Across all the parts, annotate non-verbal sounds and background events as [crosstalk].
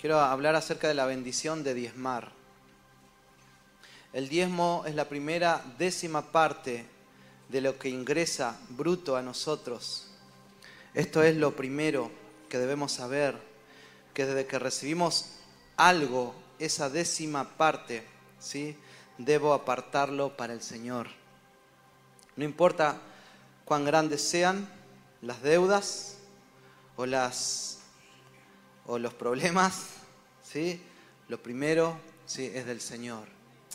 quiero hablar acerca de la bendición de diezmar. El diezmo es la primera décima parte de lo que ingresa bruto a nosotros. Esto es lo primero que debemos saber, que desde que recibimos algo, esa décima parte, ¿sí? debo apartarlo para el Señor. No importa cuán grandes sean las deudas o, las, o los problemas, ¿sí? lo primero ¿sí? es del Señor.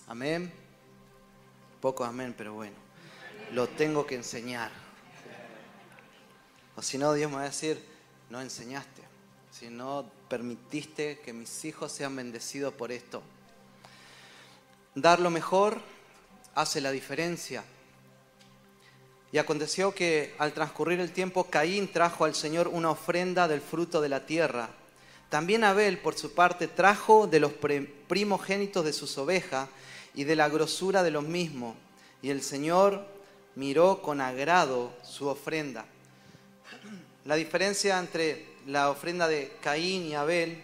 Amén. Poco amén, pero bueno, lo tengo que enseñar. O si no, Dios me va a decir, no enseñaste, si no permitiste que mis hijos sean bendecidos por esto. Dar lo mejor hace la diferencia. Y aconteció que al transcurrir el tiempo, Caín trajo al Señor una ofrenda del fruto de la tierra. También Abel, por su parte, trajo de los primogénitos de sus ovejas y de la grosura de los mismos. Y el Señor miró con agrado su ofrenda. La diferencia entre la ofrenda de Caín y Abel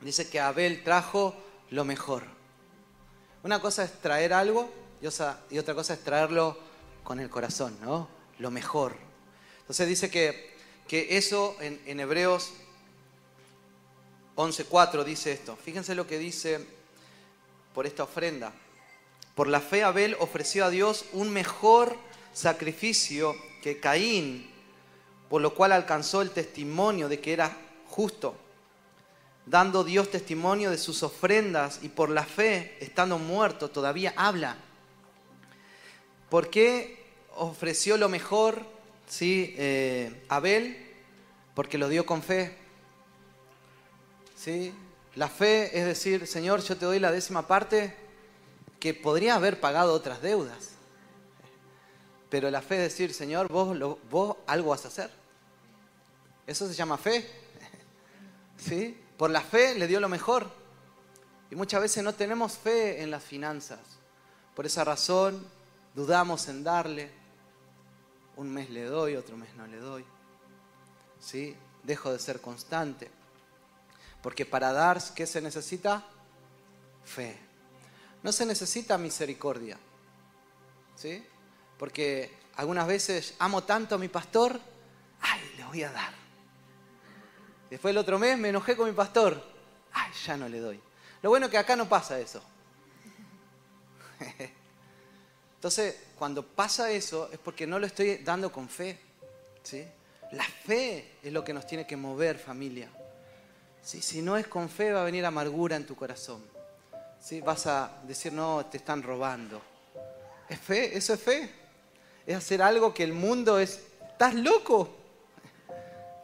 dice que Abel trajo lo mejor. Una cosa es traer algo y otra cosa es traerlo con el corazón, ¿no? Lo mejor. Entonces dice que, que eso en, en Hebreos 11.4 dice esto. Fíjense lo que dice por esta ofrenda. Por la fe Abel ofreció a Dios un mejor sacrificio que Caín, por lo cual alcanzó el testimonio de que era justo, dando Dios testimonio de sus ofrendas y por la fe, estando muerto, todavía habla. ¿Por qué ofreció lo mejor ¿sí? Eh, Abel? Porque lo dio con fe. ¿Sí? La fe es decir, Señor, yo te doy la décima parte que podría haber pagado otras deudas. Pero la fe es decir, Señor, vos, vos algo vas a hacer. Eso se llama fe. [laughs] ¿Sí? Por la fe le dio lo mejor. Y muchas veces no tenemos fe en las finanzas. Por esa razón dudamos en darle. Un mes le doy, otro mes no le doy. ¿Sí? Dejo de ser constante. Porque para dar, ¿qué se necesita? Fe. No se necesita misericordia. ¿Sí? Porque algunas veces amo tanto a mi pastor, ay, le voy a dar. Después el otro mes me enojé con mi pastor, ay, ya no le doy. Lo bueno es que acá no pasa eso. [laughs] Entonces, cuando pasa eso es porque no lo estoy dando con fe. ¿sí? La fe es lo que nos tiene que mover, familia. Si no es con fe, va a venir amargura en tu corazón. ¿Sí? Vas a decir, no, te están robando. ¿Es fe? ¿Eso es fe? Es hacer algo que el mundo es... ¿Estás loco?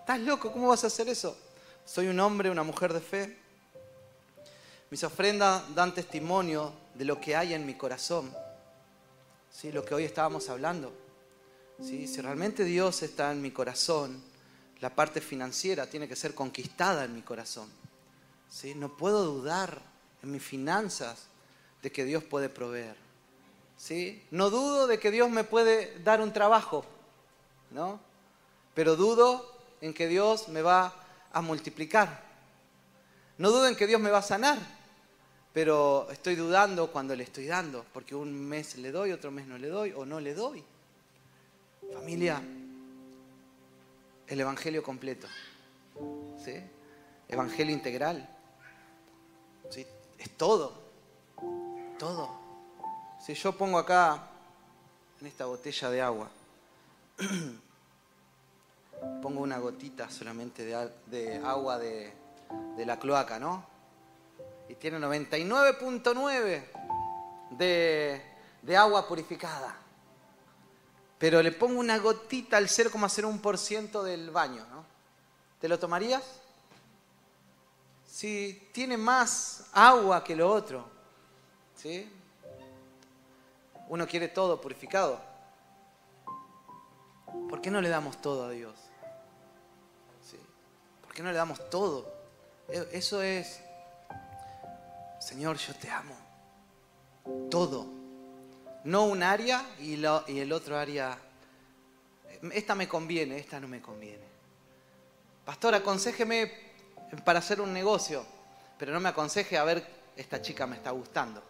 ¿Estás loco? ¿Cómo vas a hacer eso? Soy un hombre, una mujer de fe. Mis ofrendas dan testimonio de lo que hay en mi corazón. ¿sí? lo que hoy estábamos hablando. Si realmente Dios está en mi corazón, la parte financiera tiene que ser conquistada en mi corazón. ¿sí? No puedo dudar en mis finanzas de que Dios puede proveer. ¿sí? No dudo de que Dios me puede dar un trabajo, ¿no? pero dudo en que Dios me va a multiplicar. No dudo en que Dios me va a sanar, pero estoy dudando cuando le estoy dando, porque un mes le doy, otro mes no le doy o no le doy. Familia, el Evangelio completo, ¿sí? Evangelio integral, ¿sí? Es todo, todo. Si yo pongo acá, en esta botella de agua, [clears throat] pongo una gotita solamente de, agua de, de la cloaca, ¿no? y tiene 99.9 de, de agua purificada. Pero le pongo una gotita al 0,01% del baño, ¿no? ¿Te lo tomarías? Si tiene más agua que lo otro, ¿sí? Uno quiere todo purificado. ¿Por qué no le damos todo a Dios? ¿Sí? ¿Por qué no le damos todo? E, eso es Señor, yo te amo. Todo. No un área y, el otro área. Esta me conviene, esta no me conviene. Pastor, aconsejeme para hacer un negocio. pero no me aconseje a ver, esta chica me está gustando.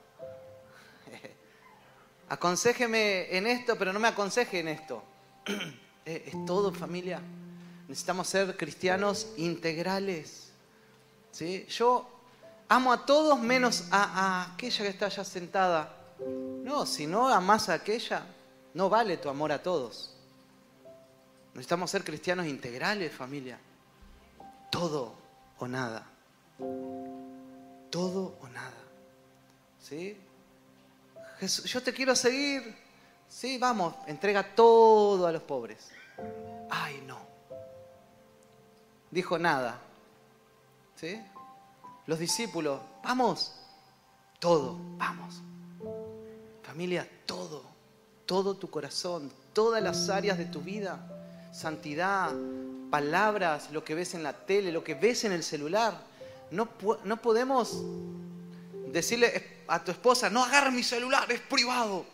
[laughs] Aconsejeme en esto, pero no me aconseje en esto. [clears throat] Es todo familia. Necesitamos ser cristianos integrales. ¿Sí? Yo amo a todos menos a, a aquella que está allá sentada. Si no amas a aquella, no vale tu amor a todos. Necesitamos ser cristianos integrales, familia. Todo o nada. Todo o nada. ¿Sí? Jesús, yo te quiero seguir. Sí, vamos, entrega todo a los pobres. Ay, no. Dijo nada. ¿Sí? Los discípulos, vamos. Todo, vamos. Familia, todo. Todo tu corazón, todas las áreas de tu vida. Santidad, palabras, lo que ves en la tele, lo que ves en el celular. No, no podemos decirle a tu esposa, no agarres mi celular, es privado.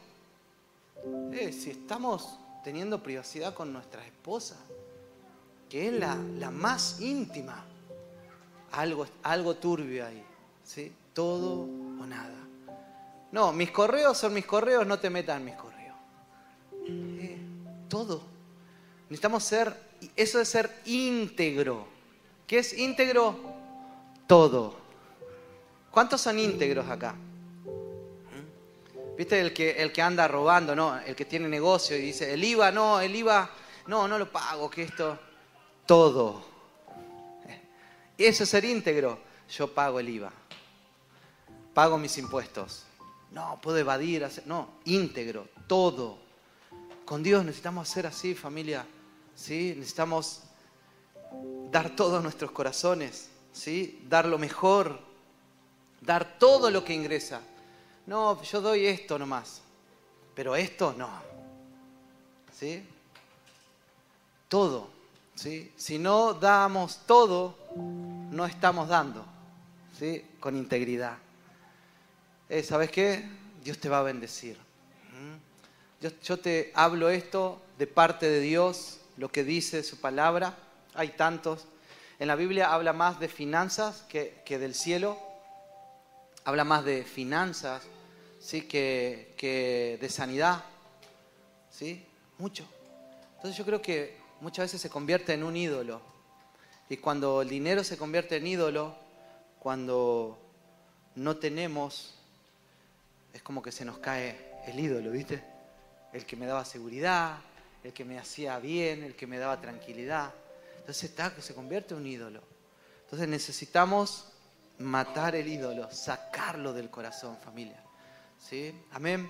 Eh, si estamos teniendo privacidad con nuestra esposa, que es la, la más íntima, algo, algo turbio ahí. ¿sí? Todo o nada. No, mis correos son mis correos, no te metas en mis correos. Eh, todo. Necesitamos ser, eso es ser íntegro. ¿Qué es íntegro? Todo. ¿Cuántos son íntegros acá? ¿Viste el que, el que anda robando, no? El que tiene negocio y dice, el IVA, no, el IVA, no, no lo pago, que esto, todo. Eso es ser íntegro. Yo pago el IVA. Pago mis impuestos. No, puedo evadir, hacer, no, íntegro, todo. Con Dios necesitamos ser así, familia. ¿Sí? Necesitamos dar todo a nuestros corazones, ¿sí? Dar lo mejor, dar todo lo que ingresa. No, yo doy esto nomás, pero esto no. ¿Sí? Todo. Si no damos todo, no estamos dando. ¿sí? Con integridad. Eh, ¿Sabes qué? Dios te va a bendecir. ¿Mm? Yo, te hablo esto de parte de Dios, lo que dice su palabra. Hay tantos. En la Biblia habla más de finanzas que, que del cielo. Habla más de finanzas ¿sí? que, que de sanidad. ¿sí? Mucho. Entonces yo creo que muchas veces se convierte en un ídolo. Y cuando el dinero se convierte en ídolo, cuando no tenemos, es como que se nos cae el ídolo, ¿viste? El que me daba seguridad, el que me hacía bien, el que me daba tranquilidad. Entonces está, se convierte en un ídolo. Entonces necesitamos matar el ídolo, sacarlo del corazón, familia. ¿Sí? Amén.